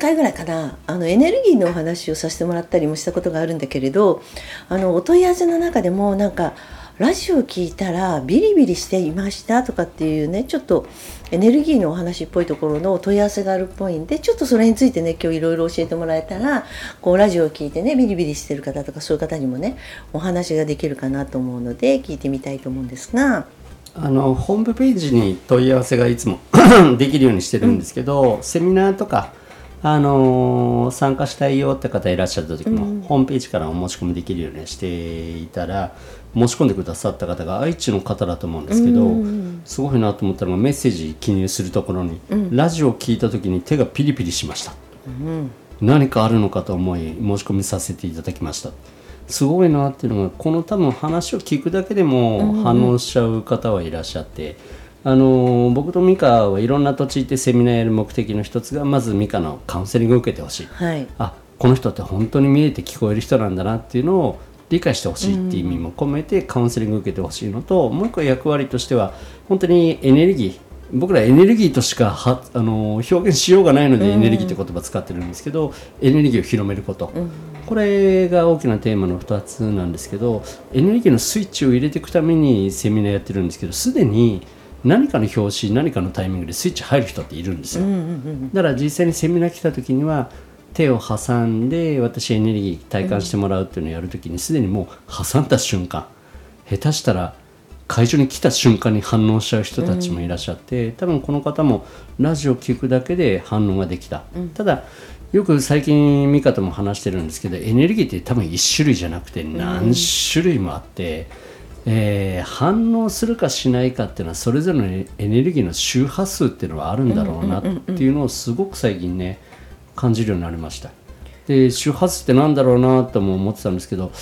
回ぐらいかなあのエネルギーのお話をさせてもらったりもしたことがあるんだけれどあのお問い合わせの中でもなんかラジオを聞いたらビリビリしていましたとかっていうねちょっとエネルギーのお話っぽいところのお問い合わせがあるっぽいんでちょっとそれについてね今日いろいろ教えてもらえたらこうラジオを聞いてねビリビリしてる方とかそういう方にもねお話ができるかなと思うので聞いてみたいと思うんですが。あのホームページに問い合わせがいつも できるようにしてるんですけど、うん、セミナーとかあのー、参加したいよって方いらっしゃった時も、うん、ホームページからお申し込みできるようにしていたら申し込んでくださった方が愛知の方だと思うんですけど、うん、すごいなと思ったのがメッセージ記入するところに、うん、ラジオを聞いた時に手がピリピリしました、何かあるのかと思い申し込みさせていただきました。すごいなっていうのがこの多分話を聞くだけでも反応しちゃう方はいらっしゃって。あの僕と美香はいろんな土地行ってセミナーやる目的の一つがまず美香のカウンセリングを受けてほしい、はい、あこの人って本当に見えて聞こえる人なんだなっていうのを理解してほしいっていう意味も込めてカウンセリングを受けてほしいのと、もう一個役割としては本当にエネルギー僕らエネルギーとしかはあの表現しようがないのでエネルギーって言葉使ってるんですけど、エネルギーを広めること、これが大きなテーマの2つなんですけどエネルギーのスイッチを入れていくためにセミナーやってるんですけどすでに何かの表紙何かのタイミングでスイッチ入る人っているんですよ、だから実際にセミナー来た時には手を挟んで私エネルギー体感してもらうっていうのをやる時にすでにもう挟んだ瞬間下手したら会場に来た瞬間に反応しちゃう人たちもいらっしゃって、多分この方もラジオ聞くだけで反応ができた、ただよく最近ミカとも話してるんですけどエネルギーって多分1種類じゃなくて何種類もあって、えー、反応するかしないかっていうのはそれぞれのエネルギーの周波数っていうのはあるんだろうなっていうのをすごく最近ね感じるようになりました。で周波数ってなんだろうなとも思ってたんですけど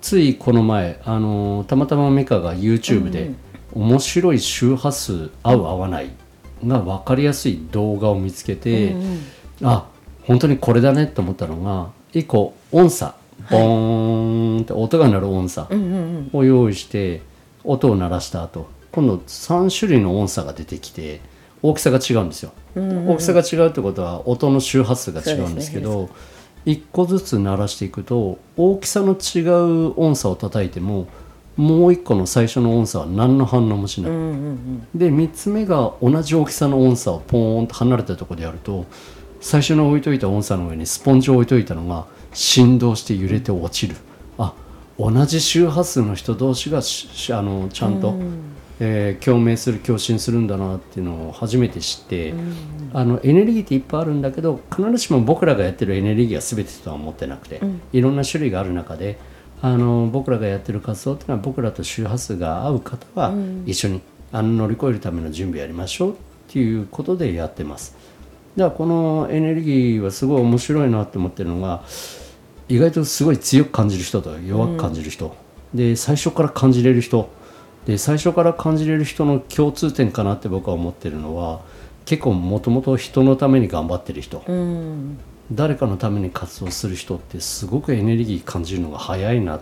ついこの前、あのー、たまたまメカが YouTube で面白い周波数合う合わないが分かりやすい動画を見つけて、うんうん、あ本当にこれだねと思ったのが1個音差ボーンって音が鳴る音差を用意して音を鳴らした後今度3種類の音差が出てきて大きさが違うんですよ、大きさが違うってことは音の周波数が違うんですけど1個ずつ鳴らしていくと大きさの違う音差を叩いてももう1個の最初の音差は何の反応もしない、で3つ目が同じ大きさの音差をポーンと離れたところでやると最初の置いといた音差の上にスポンジを置いといたのが振動して揺れて落ちる。あ同じ周波数の人同士があのちゃんと、うん、えー、共鳴する共振するんだなっていうのを初めて知って、うん、あのエネルギーっていっぱいあるんだけど必ずしも僕らがやってるエネルギーは全てとは思ってなくて、うん、いろんな種類がある中であの僕らがやってる活動っていうのは僕らと周波数が合う方は一緒に、あの乗り越えるための準備やりましょうっていうことでやってます。だからこのエネルギーはすごい面白いなって思ってるのが意外とすごい強く感じる人と弱く感じる人、うん、で最初から感じれる人。で最初から感じれる人の共通点かなって僕は思ってるのは結構もともと人のために頑張ってる人、うん、誰かのために活動する人ってすごくエネルギー感じるのが早いな。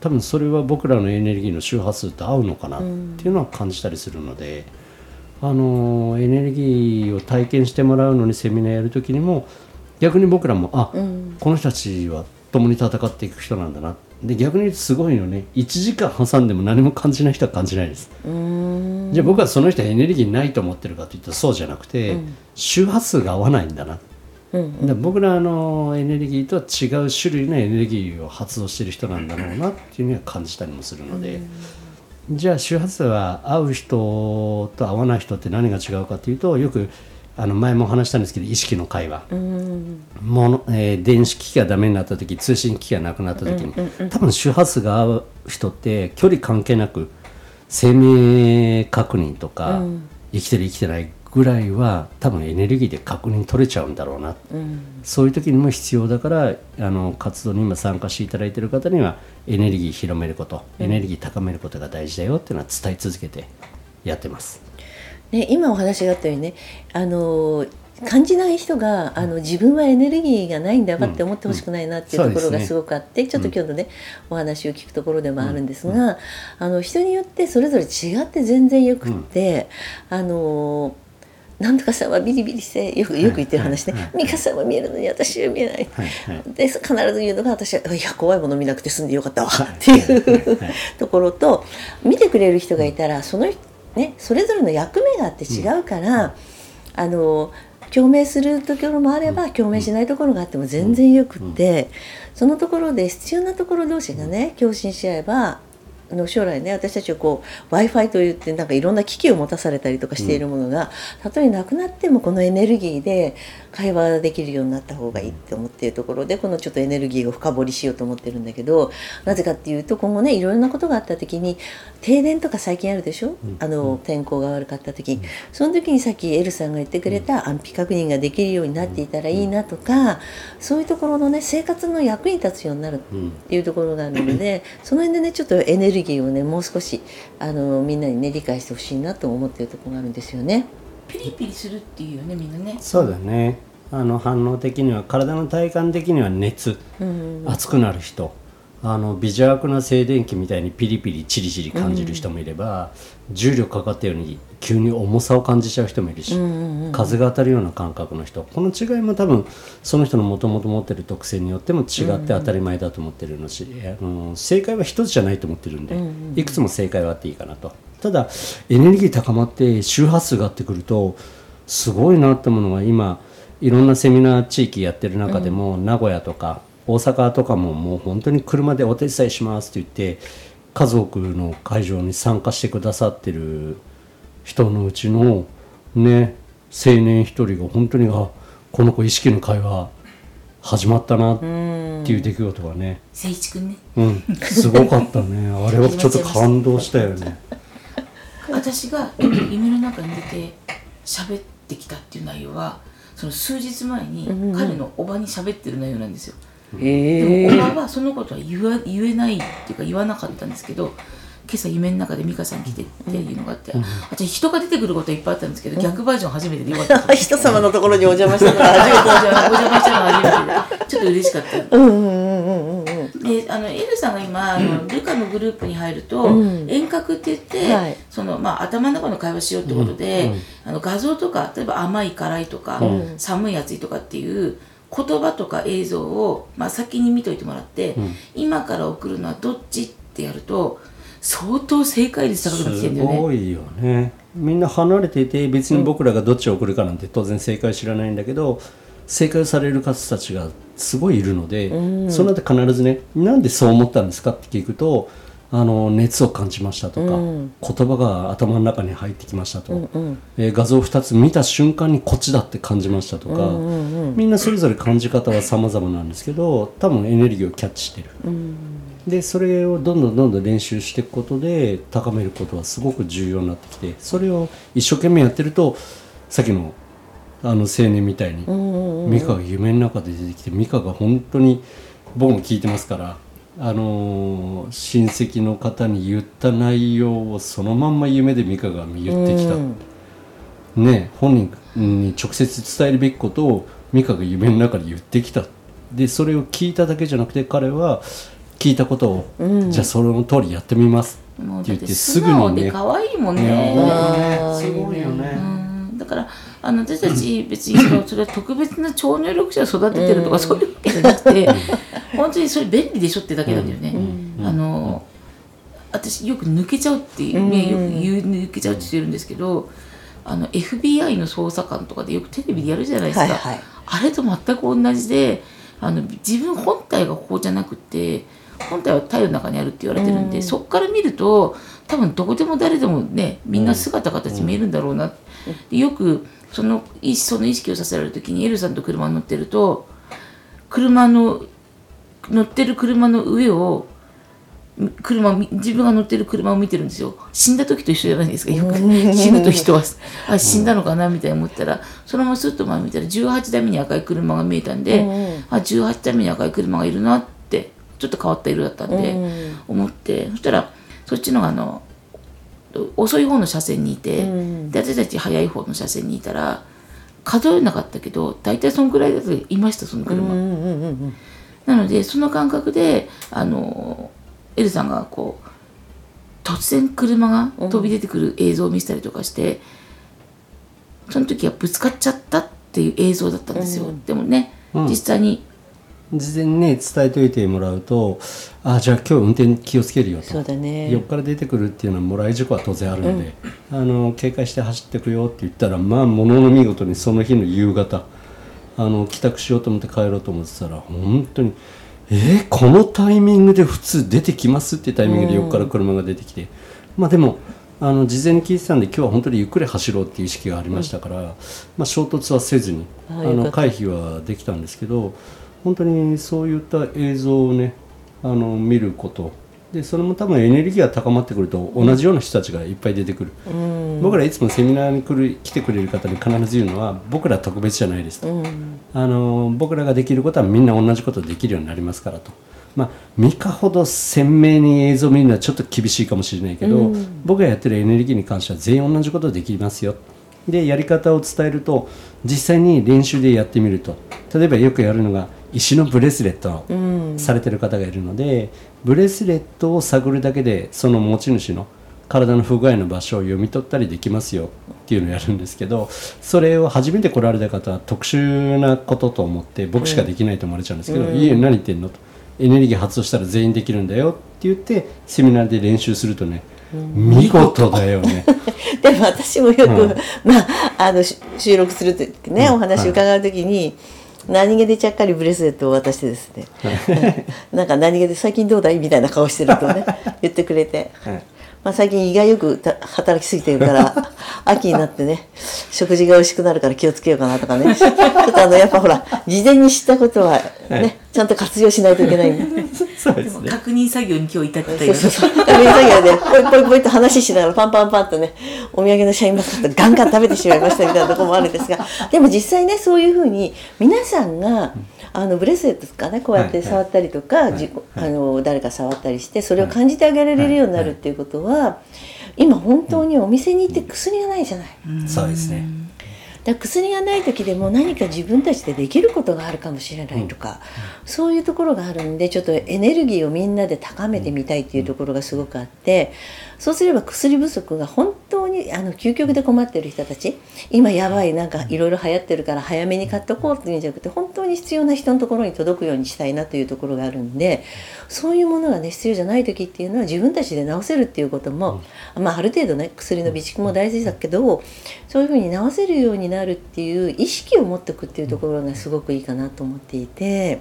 多分それは僕らのエネルギーの周波数と合うのかな。っていうのは感じたりするので、うん、あのエネルギーを体験してもらうのにセミナーやる時にも逆に僕らもあ、うん、この人たちは共に戦っていく人なんだな。で逆にすごいよね。1時間挟んでも何も感じない人は感じないです。じゃあ僕はその人はエネルギーないと思ってるかといったらそうじゃなくて、周波数が合わないんだな、うんで僕らのエネルギーとは違う種類のエネルギーを発動してる人なんだろうなっていうのは感じたりもするので、じゃあ周波数は合う人と合わない人って何が違うかっていうとよくあの前も話したんですけど意識の会話、ものえー電子機器がダメになった時通信機器がなくなった時に、多分周波数が合う人って距離関係なく生命確認とか、生きてる生きてないぐらいは多分エネルギーで確認取れちゃうんだろうな、そういう時にも必要だからあの活動に今参加していただいている方にはエネルギー広めること、エネルギー高めることが大事だよっていうのは伝え続けてやってます。ね、今お話があったようにねあの感じない人があの自分はエネルギーがないんだわって思ってほしくないなっていううんところがすごくあって、ちょっと今日のね、お話を聞くところでもあるんですが、あの人によってそれぞれ違って全然よくって、あのなんとかさんはビリビリしてよくよく言ってる話ね。はい。はい「美香さんは見えるのに私は見えない」はい。はい。で必ず言うのが私は「いや怖いもの見なくて済んでよかったわ」っていう ところと見てくれる人がいたらその人ねそれぞれの役目があって違うから、あの共鳴するところもあれば共鳴しないところがあっても全然よくって、そのところで必要なところ同士がね共振し合えばあの将来ね私たちはこう w i f i といってなんかいろんな機器を持たされたりとかしているものが、たとえなくなってもこのエネルギーで会話できるようになった方がいいって思っているところでこのちょっとエネルギーを深掘りしようと思ってるんだけどなぜかっていうと今後ねいろいろなことがあった時に停電とか最近あるでしょ、あの天候が悪かった時、その時にさっきエルさんが言ってくれた安否確認ができるようになっていたらいいなとかそういうところのね生活の役に立つようになるっていうところがあるので その辺でねちょっとエネルギーをねもう少しあのみんなにね理解してほしいなと思っているところがあるんですよね。ピリピリするっていうよねみんなね。そうだね。あの反応的には体の体感的には熱、熱くなる人。あの微弱な静電気みたいにピリピリチリチリ感じる人もいれば、重力かかったように急に重さを感じちゃう人もいるし、風が当たるような感覚の人。この違いも多分その人のもともと持ってる特性によっても違って当たり前だと思ってるのし、あの正解は一つじゃないと思ってるんで、いくつも正解はあっていいかなとただエネルギー高まって周波数があってくるとすごいなってものが今いろんなセミナー地域やってる中でも、名古屋とか大阪とかももう本当に車でお手伝いしますって言って数多くの会場に参加してくださってる人のうちのね青年一人が本当にあこの子意識の会話始まったなっていう出来事がね。誠一くんね。うん。すごかったね。あれはちょっと感動したよね私が夢の中に出て喋ってきたっていう内容はその数日前に彼のおばに喋ってる内容なんですよ、えでもおばはそのことは言わ言えないっていうか言わなかったんですけど今朝夢の中で美香さん来てっていうのがあって、私人が出てくることはいっぱいあったんですけど、逆バージョン初めてでよかった。人様のところにお邪魔したから。初めてお邪魔したのが初めてで。ちょっと嬉しかった。うんうんうんうんうんであのエルさんが今あのルカのグループに入ると、うん。遠隔って言って、はい。そのまあ、頭の中の会話しようってことで、あの画像とか例えば甘い辛いとか、寒い暑いとかっていう言葉とか映像を、まあ、先に見といてもらって、今から送るのはどっちってやると相当正解率高くなってきてるんだよね。すごいよね。みんな離れていて別に僕らがどっちを送るかなんて当然正解知らないんだけど正解される方たちがすごいいるので、その後必ずねなんでそう思ったんですか？って聞くとあの熱を感じましたとか、言葉が頭の中に入ってきましたと、えー画像2つ見た瞬間にこっちだって感じましたとか、みんなそれぞれ感じ方は様々なんですけど多分エネルギーをキャッチしてる。でそれをどんどんどんどん練習していくことで高めることはすごく重要になってきてそれを一生懸命やってるとさっきのあの青年みたいに。美香が夢の中で出てきて美香が本当に僕も聞いてますから、あのー親戚の方に言った内容をそのまんま夢で美香が言ってきた。ね、本人に直接伝えるべきことを美香が夢の中で言ってきた。でそれを聞いただけじゃなくて彼は聞いたことを、じゃあその通りやってみます。って言ってす素ぐにね可愛いもんね。すごいよね。うん。だからあの私たち別にそのそれは特別な超能力者を育ててるとかそういうわけじゃなくて本当にそれ便利でしょってだけなんだよね。あの私私よく抜けちゃうっていうね、よく言う抜けちゃうって言ってるんですけどあの FBI の捜査官とかでよくテレビでやるじゃないですか、はいはいあれと全く同じであの自分本体がここじゃなくて本体は太陽の中にあるって言われてるんで、そこから見ると多分どこでも誰でもねみんな姿形見えるんだろうな、でよくその意その意識をさせられる時にエルさんと車に乗ってると車の乗ってる車の上を車自分が乗ってる車を見てるんですよ。死んだ時と一緒じゃないですかよく。死ぬと人は。あ死んだのかなみたいに思ったら。そのままスッと前見たら18台目に赤い車が見えたんで、あ18台目に赤い車がいるなってちょっと変わった色だったんで、思って。そしたらそっちのあの遅い方の車線にいて、で私たち速い方の車線にいたら数えなかったけど大体そのくらいだといましたその車。なのでその感覚であのエルさんがこう突然車が飛び出てくる映像を見せたりとかして、その時はぶつかっちゃったっていう映像だったんですよ、でもね、うん。実際に事前にね伝えておいてもらうとあじゃあ今日運転気をつけるよと。そうだね。横から出てくるっていうのはもらい事故は当然あるので、あの警戒して走ってくよって言ったらまあものの見事にその日の夕方あの帰宅しようと思って帰ろうと思ってたら本当にえー、このタイミングで普通出てきますってタイミングで横から車が出てきて、まあでもあの事前に聞いてたんで今日は本当にゆっくり走ろうっていう意識がありましたから、まあ、衝突はせずにあの回避はできたんですけど本当にそういった映像をねあの見ること。でそれも多分エネルギーが高まってくると同じような人たちがいっぱい出てくる、僕らいつもセミナーに来る来てくれる方に必ず言うのは僕ら特別じゃないですと、あの僕らができることはみんな同じことできるようになりますからと。まあ、ミカほど鮮明に映像を見るのはちょっと厳しいかもしれないけど、僕がやってるエネルギーに関しては全員同じことできますよ。でやり方を伝えると実際に練習でやってみると。例えばよくやるのが石のブレスレットをされてる方がいるので、ブレスレットを探るだけでその持ち主の体の不具合の場所を読み取ったりできますよっていうのをやるんですけどそれを初めて来られた方は特殊なことと思って僕しかできないと思われちゃうんですけど「いいえ何言ってんの?」と「エネルギー発動したら全員できるんだよ」って言ってセミナーで練習するとね見事だよね。でも私もよく、うん。まああのし収録するときね、お話伺うときに、何気でちゃっかりブレスレットを渡してですね、なんか何気で最近どうだいみたいな顔してるとね言ってくれて、はいまあ、最近胃がよくた働きすぎてるから 秋になってね食事が美味しくなるから気をつけようかなとかねちょっとあのやっぱほら事前に知ったことはね、はいちゃんと活用しないといけないんで。そうですね。確認作業に今日至ったそうよそうそう。確認作業で、ポイポイポイと話しながらパンパンパンとね、お土産のシャインマスカットガンガン食べてしまいましたみたいなところもあるんですが、でも実際ね、そういうふうに皆さんが、あのブレスレットとかね、こうやって触ったりとか、はい自己はいあの誰か触ったりして、それを感じてあげられるようになるっていうことは、今本当にお店に行って薬がないじゃない。そうですね。だ薬がない時でも何か自分たちでできることがあるかもしれないとか、そういうところがあるんでちょっとエネルギーをみんなで高めてみたいっていうところがすごくあってそうすれば薬不足が本当にあの究極で困ってる人たち今やばいなんかいろいろ流行ってるから早めに買っとこうっていうんじゃなくて本当に必要な人のところに届くようにしたいなというところがあるんでそういうものがね必要じゃない時っていうのは自分たちで治せるっていうことも、まあ、ある程度ね薬の備蓄も大事だけどそういうふうに治せるようになるっていう意識を持っておくっていうところがすごくいいかなと思っていて。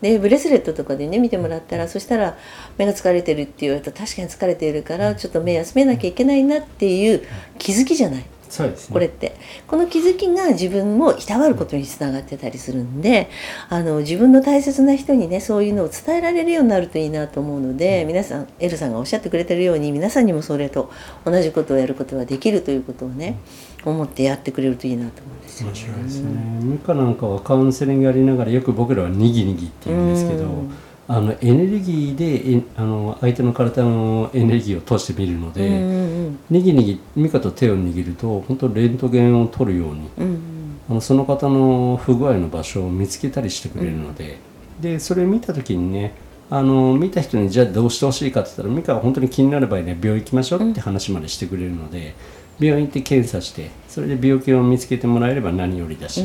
でブレスレットとかでね見てもらったらそしたら目が疲れてるって言われたら確かに疲れているからちょっと目休めなきゃいけないなっていう気づきじゃない？そうですね。これって。この気づきが自分をいたわることにつながってたりするんであの自分の大切な人にねそういうのを伝えられるようになるといいなと思うので皆さんエルさんがおっしゃってくれてるように皆さんにもそれと同じことをやることができるということをね思ってやってくれるといいなと思うんですよ面白いですね。ミカなん。かはカウンセリングやりながらよく僕らはにぎにぎって言うん。ですけど、あのエネルギーでえあの相手の体のエネルギーを通して見るので、にぎにぎミカと手を握ると本当レントゲンを取るようにあのその方の不具合の場所を見つけたりしてくれるので、でそれ見た時にねあの見た人にじゃあどうしてほしいかって言ったらミカは本当に気になる場合ね病院行きましょうって話までしてくれるので、病院行って検査してそれで病気を見つけてもらえれば何よりだし、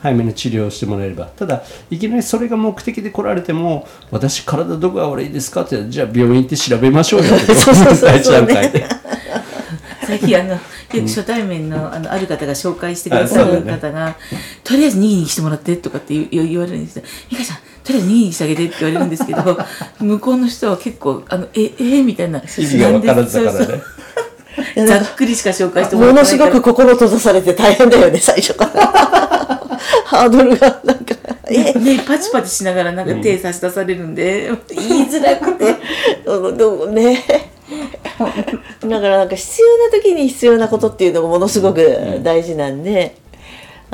早めの治療をしてもらえれば。ただいきなりそれが目的で来られても私体どこが悪いですかってじゃあ病院行って調べましょうよって第一段階で。最近あのよく初対面のあのある方が紹介してくださる方が、とりあえずにぎにぎしてもらってとかって言われるんですよ「美香ちゃんとりあえずにぎにぎしてあげて」って言われるんですけど向こうの人は結構「あのええみたいな意味が分からずだからねざっくりしか紹介してもらってないものすごく心閉ざされて大変だよね最初から。ハードルがなんかえ？ね、パチパチしながらなんか手差し出されるんで、言いづらくて。うんどうね。だからなんか必要な時に必要なことっていうのがものすごく大事なんで、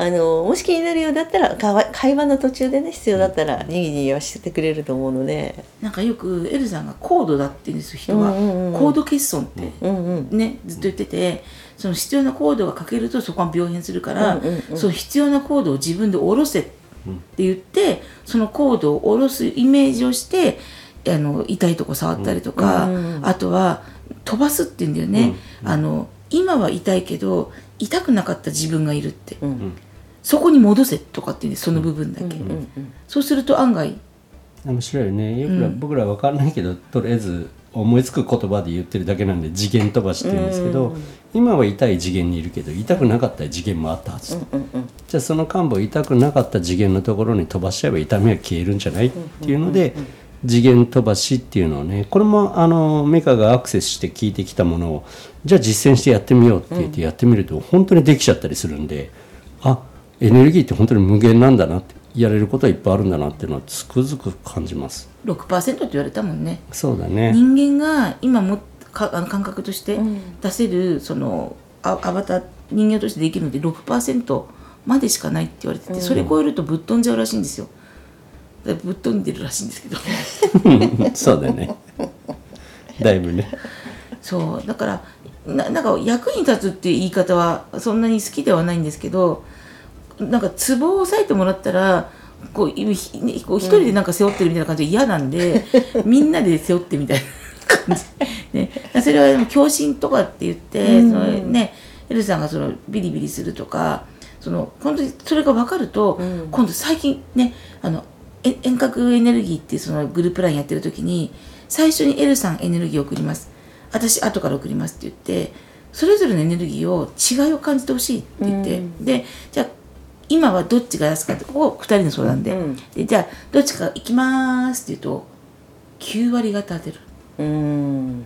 あのもし気になるようだったら会話会話の途中でね必要だったらにぎにぎはしてくれると思うので。なんかよくエルさんが高度だって言うんですよ人は、うんうんうん高度欠損って、うんうんねずっと言ってて。その必要なコードがかけるとそこは病変するから、うんうんうんその必要なコードを自分で下ろせって言って、そのコードを下ろすイメージをしてあの痛いとこ触ったりとか、うんうんあとは飛ばすって言うんだよね、あの今は痛いけど痛くなかった自分がいるって、うんそこに戻せとかって言うんですその部分だけ、うんうんそうすると案外。面白いよね。よくら、僕ら分かんないけどとりあえず思いつく言葉で言ってるだけなんで次元飛ばしって言うんですけど、今は痛い次元にいるけど痛くなかった次元もあったはず、じゃあその幹部を痛くなかった次元のところに飛ばしちゃえば痛みは消えるんじゃないっていうので、次元飛ばしっていうのをねこれもあのメカがアクセスして聞いてきたものをじゃあ実践してやってみようって言ってやってみると本当にできちゃったりするんであエネルギーって本当に無限なんだなってやれることはいっぱいあるんだなっていうのはつくづく感じます。6%って言われたもんね。そうだね。人間が今もかあの感覚として出せる、そのあアバター人間としてできるので6%までしかないって言われてて、それ超えるとぶっ飛んじゃうらしいんですよ。ぶっ飛んでるらしいんですけど。そうだよね。だいぶね。そう。だからななんか役に立つっていう言い方はそんなに好きではないんですけどなんかツボを押さえてもらったらこういひねこう一人でなんか背負ってるみたいな感じで嫌なんで、みんなで背負ってみたいな感じ、ね、それはでも共振とかって言って、そのねエルさんがそのビリビリするとかその本当にそれが分かると、今度最近ねあのえ遠隔エネルギーっていうそのグループラインやってる時に最初にエルさんエネルギーを送ります。私後から送りますって言ってそれぞれのエネルギーを違いを感じてほしいって言って、でじゃあ今はどっちが出すかってここ2人の相談で,、うん。でじゃあどっちか行きますって言うと9割方当てる。うん。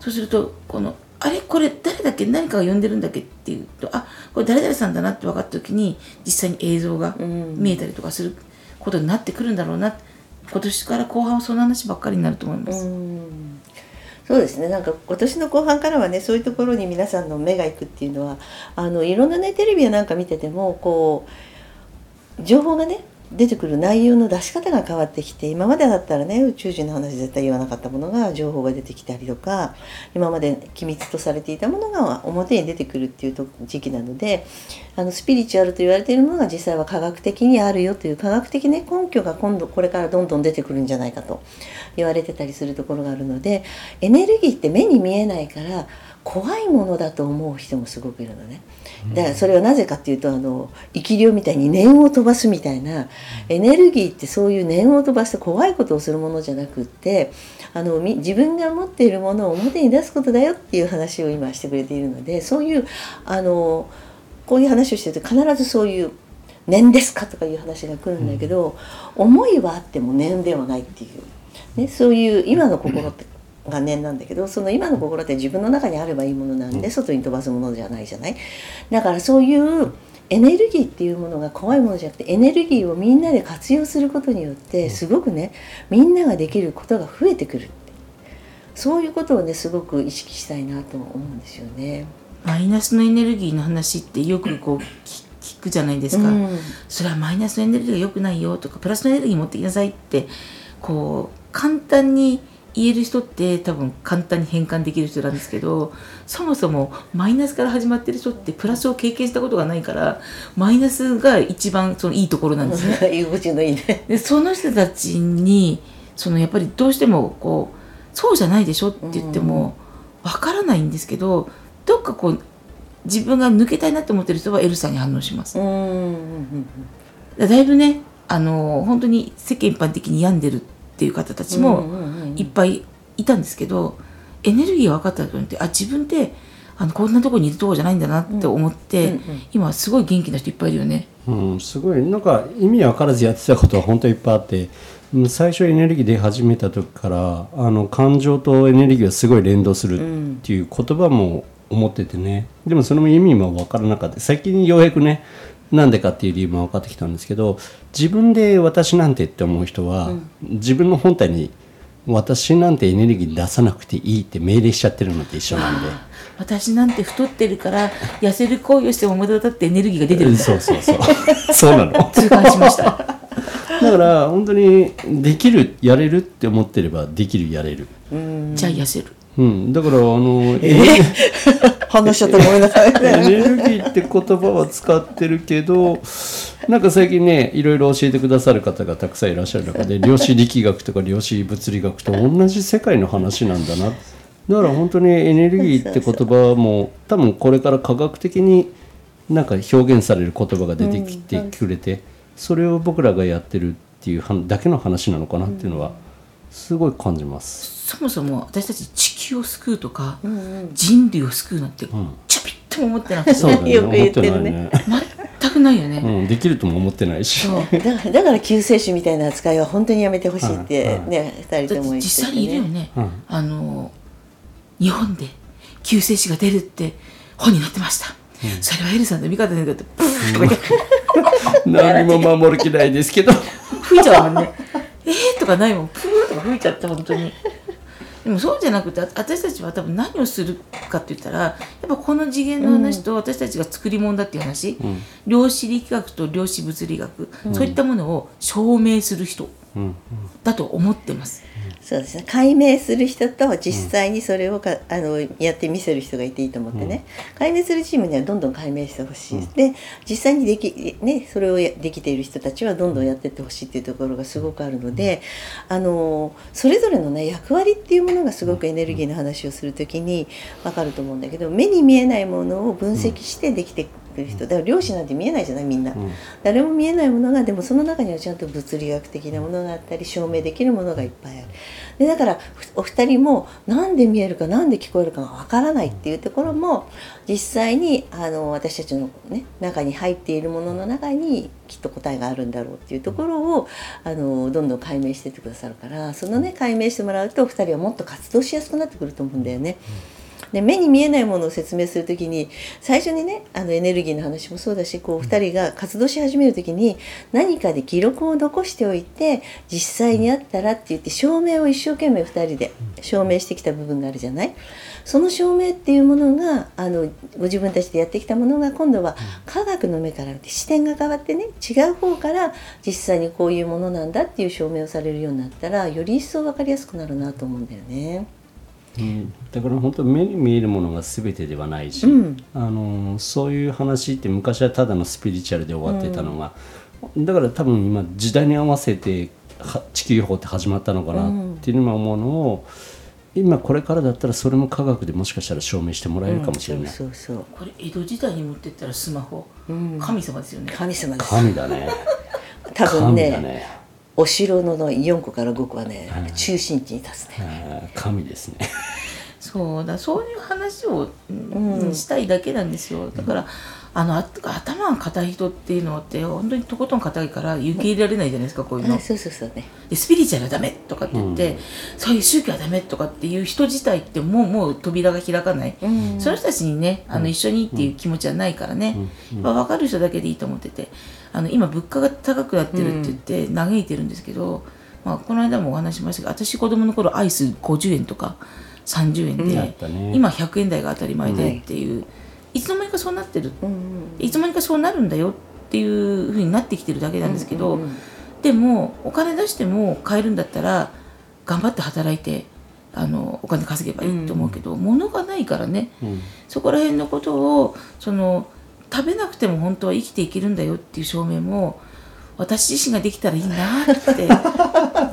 そうするとこのあれ？これ誰だっけ？何かが呼んでるんだっけ？っていうとあこれ誰々さんだなって分かった時に実際に映像が見えたりとかすることになってくるんだろうな。今年から後半はその話ばっかりになると思います。そうですね。なんか今年の後半からはねそういうところに皆さんの目がいくっていうのはあのいろんなねテレビやなんか見ててもこう情報がね出てくる内容の出し方が変わってきて今までだったらね宇宙人の話絶対言わなかったものが情報が出てきたりとか今まで機密とされていたものが表に出てくるっていう時期なのであのスピリチュアルと言われているものが実際は科学的にあるよという科学的、ね、根拠が今度これからどんどん出てくるんじゃないかと言われてたりするところがあるのでエネルギーって目に見えないから怖いものだと思う人もすごくいるのね。だからそれはなぜかっていうとあの生き量みたいに念を飛ばすみたいなエネルギーってそういう念を飛ばして怖いことをするものじゃなくってあのみ自分が持っているものを表に出すことだよっていう話を今してくれているのでそういうあのこういう話をしてると必ずそういう「念ですか?」とかいう話が来るんだけど、思いはあっても念ではないっていう、ね、そういう今の心ってが念なんだけどその今の心って自分の中にあればいいものなんで、外に飛ばすものじゃないじゃない？だからそういうエネルギーっていうものが怖いものじゃなくてエネルギーをみんなで活用することによってすごくねみんなができることが増えてくるって。そういうことをねすごく意識したいなと思うんですよね。マイナスのエネルギーの話ってよくこう聞聞くじゃないですか、うん。それはマイナスのエネルギーが良くないよとかプラスのエネルギー持ってきなさいってこう簡単に言える人って多分簡単に変換できる人なんですけどそもそもマイナスから始まってる人ってプラスを経験したことがないからマイナスが一番そのいいところなんですね。居心地のいいね。でその人たちにそのやっぱりどうしてもこうそうじゃないでしょって言ってもわからないんですけどどっかこう自分が抜けたいなって思ってる人はエルさんに反応します。うんうんうんだいぶねあの本当に世間一般的に病んでるっていう方たちもいっぱいいたんですけど、エネルギーが分かったとってあ自分ってあのこんなとこにいるとこじゃないんだなって思って、うんうんうん、今すごい元気な人いっぱいいるよね。うん、すごい。なんか意味分からずやってたことは本当いっぱいあって最初エネルギー出始めた時からあの感情とエネルギーがすごい連動するっていう言葉も思っててね、でもその意味も分からなかった。最近ようやくねなんでかっていう理由も分かってきたんですけど自分で私なんてって思う人は、うん、自分の本体に私なんてエネルギー出さなくていいって命令しちゃってるのと一緒なんで。私なんて太ってるから痩せる行為をしても無駄だってエネルギーが出てるんだ。そうそうそう。そうなの。痛感しました。だから本当にできるやれるって思ってればできるやれる。じゃあ痩せる。うん、だからあの、え？ー、話しちゃったごめんなさい、エネルギーって言葉は使ってるけどなんか最近ねいろいろ教えてくださる方がたくさんいらっしゃる中で量子力学とか量子物理学と同じ世界の話なんだなだから本当にエネルギーって言葉も多分これから科学的になんか表現される言葉が出てきてくれて、それを僕らがやってるっていうだけの話なのかなっていうのはすごい感じます。そもそも私たち地球を救うとか、人類を救うなんて、ちょびっとも思ってなくて、ね、よく言ってるね。全くないよね、うん、できるとも思ってないし。だからだから救世主みたいな扱いは本当にやめてほしいってね、二人とも言って、ね、実際にいるよね、あの日本で救世主が出るって本に載ってました、うん、それはエルさんの味方になってプー何も守る気ないですけど。吹いちゃうもんね。えーとかないもん。プーとか吹いちゃって本当にでもそうじゃなくて私たちは多分何をするかって言ったらやっぱこの次元の話と私たちが作り物だっていう話、うん、量子力学と量子物理学、うん、そういったものを証明する人だと思ってます。そうですね。解明する人と実際にそれをか、うん、あのやってみせる人がいていいと思ってね、うん、解明するチームにはどんどん解明してほしい、うん、で実際にでき、ね、それをできている人たちはどんどんやっていってほしいっていうところがすごくあるのであのそれぞれのね役割っていうものがすごくエネルギーの話をする時に分かると思うんだけど目に見えないものを分析してできてる人。だから漁師なんて見えないじゃないみんな、うん、誰も見えないものがでもその中にはちゃんと物理学的なものがあったり証明できるものがいっぱいある。でだからお二人も何で見えるか何で聞こえるかがわからないっていうところも実際にあの私たちの、ね、中に入っているものの中にきっと答えがあるんだろうっていうところをあのどんどん解明していってくださるからそのね解明してもらうとお二人はもっと活動しやすくなってくると思うんだよね。うんで目に見えないものを説明する時に最初にねあのエネルギーの話もそうだしこう2人が活動し始める時に何かで記録を残しておいて実際にあったらって言って証明を一生懸命2人で証明してきた部分があるじゃない？その証明っていうものがあのご自分たちでやってきたものが今度は科学の目から見て視点が変わってね違う方から実際にこういうものなんだっていう証明をされるようになったらより一層分かりやすくなるなと思うんだよね。うん、だから本当目に見えるものが全てではないし、うん、あのそういう話って昔はただのスピリチュアルで終わってたのが、うん、だから多分今時代に合わせて地球予報って始まったのかなっていうのを思うのを、今これからだったらそれも科学でもしかしたら証明してもらえるかもしれない、そうそう。これ江戸時代に持ってったらスマホ、神様ですよね。神様です神だね。多分ね。ねお城の4個から5個はね、中心地に立つね。神ですねそうだそういう話を、うん、したいだけなんですよ。だから、あの頭が硬い人っていうのって本当にとことん硬いから受け入れられないじゃないですかこういうの。そうそうそうね、でスピリチュアルはダメとかって言って、うん、そういう宗教はダメとかっていう人自体ってもうもう扉が開かない、うん、その人たちにねあの一緒にっていう気持ちはないからね、うん、まあ、分かる人だけでいいと思っててあの今物価が高くなってるって言って嘆いてるんですけど、まあ、この間もお話しましたけど私子供の頃アイス50円とか30円で、ね、今100円台が当たり前でっていう。いつの間にかそうなってる、うん。うん、いつの間にかそうなるんだよっていうふうになってきてるだけなんですけど、うんうんうん、でもお金出しても買えるんだったら頑張って働いてあのお金稼げばいいと思うけど、うん、物がないからね、うん、そこら辺のことをその食べなくても本当は生きていけるんだよっていう証明も私自身ができたらいいなって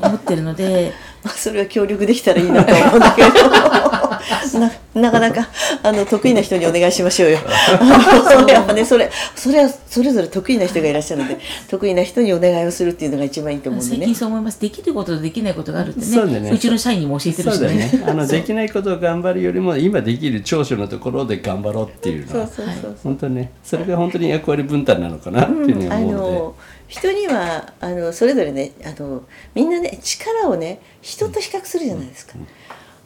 思ってるのでそれは協力できたらいいなと思うんだけど ななかなかあの得意な人にお願いしましょうよ。やっぱねそれそれはそれぞれ得意な人がいらっしゃるので得意な人にお願いをするっていうのが一番いいと思うんでね最近。そう思いますできることとできないことがあるってねそうだねちの社員にも教えてるしそうだよねねあのできないことを頑張るよりも今できる長所のところで頑張ろうっていうのそうはそうそう。本当ねそれが本当に役割分担なのかなっていうふうにあ思うので、の人にはあのそれぞれねあのみんなね力をね人と比較するじゃないですか。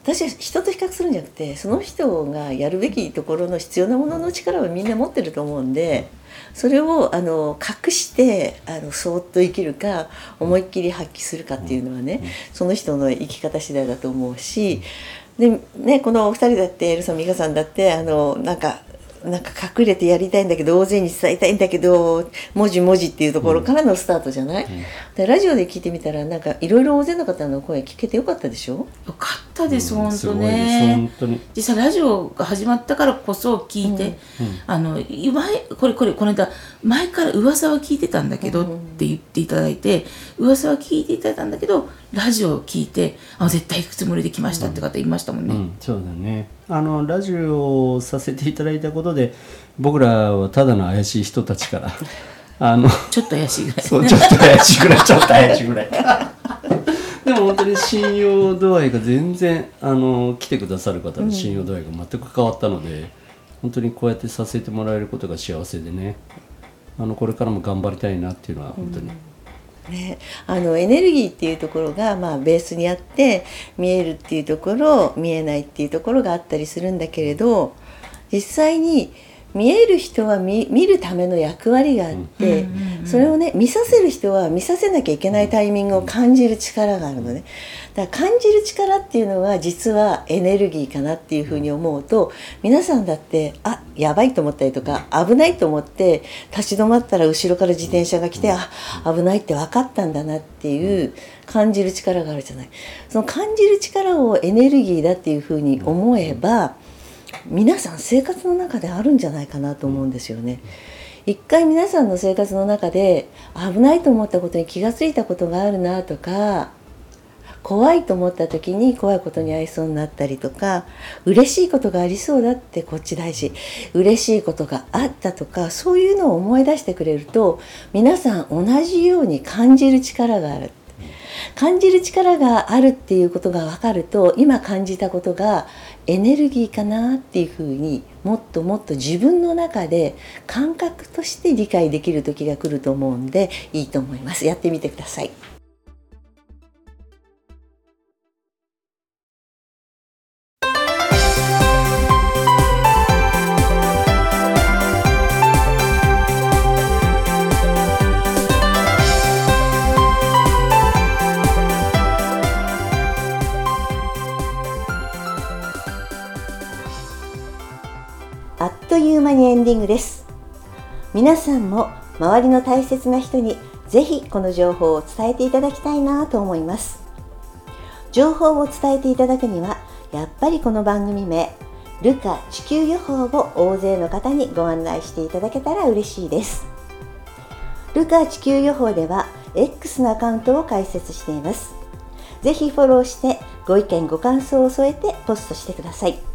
私は人と比較するんじゃなくてその人がやるべきところの必要なものの力をみんな持ってると思うんでそれをあの隠してあのそーっと生きるか思いっきり発揮するかっていうのはねその人の生き方次第だと思うしで、ね、このお二人だってエルさん美香さんだってあのなんかなんか隠れてやりたいんだけど大勢に伝えたいんだけど文字文字っていうところからのスタートじゃない、でラジオで聞いてみたらなんかいろいろ大勢の方の声聞けてよかったでしょ？よかったです、本当すごいですね本当に。実際ラジオが始まったからこそ聞いて、あの前これこれこの間前から噂は聞いてたんだけどって言っていただいて、噂は聞いていただいたんだけどラジオを聞いてあ絶対行くつもりで来ましたって方いましたもんね、うん、そうだね。あのラジオをさせていただいたことで僕らはただの怪しい人たちから あのちょっと怪しいぐらい。そうちょっと怪しいぐらいちょっと怪しいぐらい。でも本当に信用度合いが全然あの来てくださる方の信用度合いが全く変わったので、本当にこうやってさせてもらえることが幸せでね。あのこれからも頑張りたいなっていうのは本当に、ね、あのエネルギーっていうところが、まあ、ベースにあって見えるっていうところ見えないっていうところがあったりするんだけれど実際に見える人は見見るための役割があって、それをね見させる人は見させなきゃいけないタイミングを感じる力があるのね。だから感じる力っていうのは実はエネルギーかなっていうふうに思うと皆さんだってあやばいと思ったりとか危ないと思って立ち止まったら後ろから自転車が来てあ危ないって分かったんだなっていう感じる力があるじゃない。その感じる力をエネルギーだっていうふうに思えば皆さん生活の中であるんじゃないかなと思うんですよね。一回皆さんの生活の中で危ないと思ったことに気が付いたことがあるなとか怖いと思った時に怖いことに遭いそうになったりとか嬉しいことがありそうだってこっち大事嬉しいことがあったとかそういうのを思い出してくれると皆さん同じように感じる力がある感じる力があるっていうことが分かると今感じたことがエネルギーかなっていうふうにもっともっと自分の中で感覚として理解できる時が来ると思うんでいいと思います。やってみてください。ングです。皆さんも周りの大切な人にぜひこの情報を伝えていただきたいなと思います。情報を伝えていただくにはやっぱりこの番組名ルカ地球予報を大勢の方にご案内していただけたら嬉しいです。ルカ地球予報では X のアカウントを開設しています。ぜひフォローしてご意見ご感想を添えてポストしてください。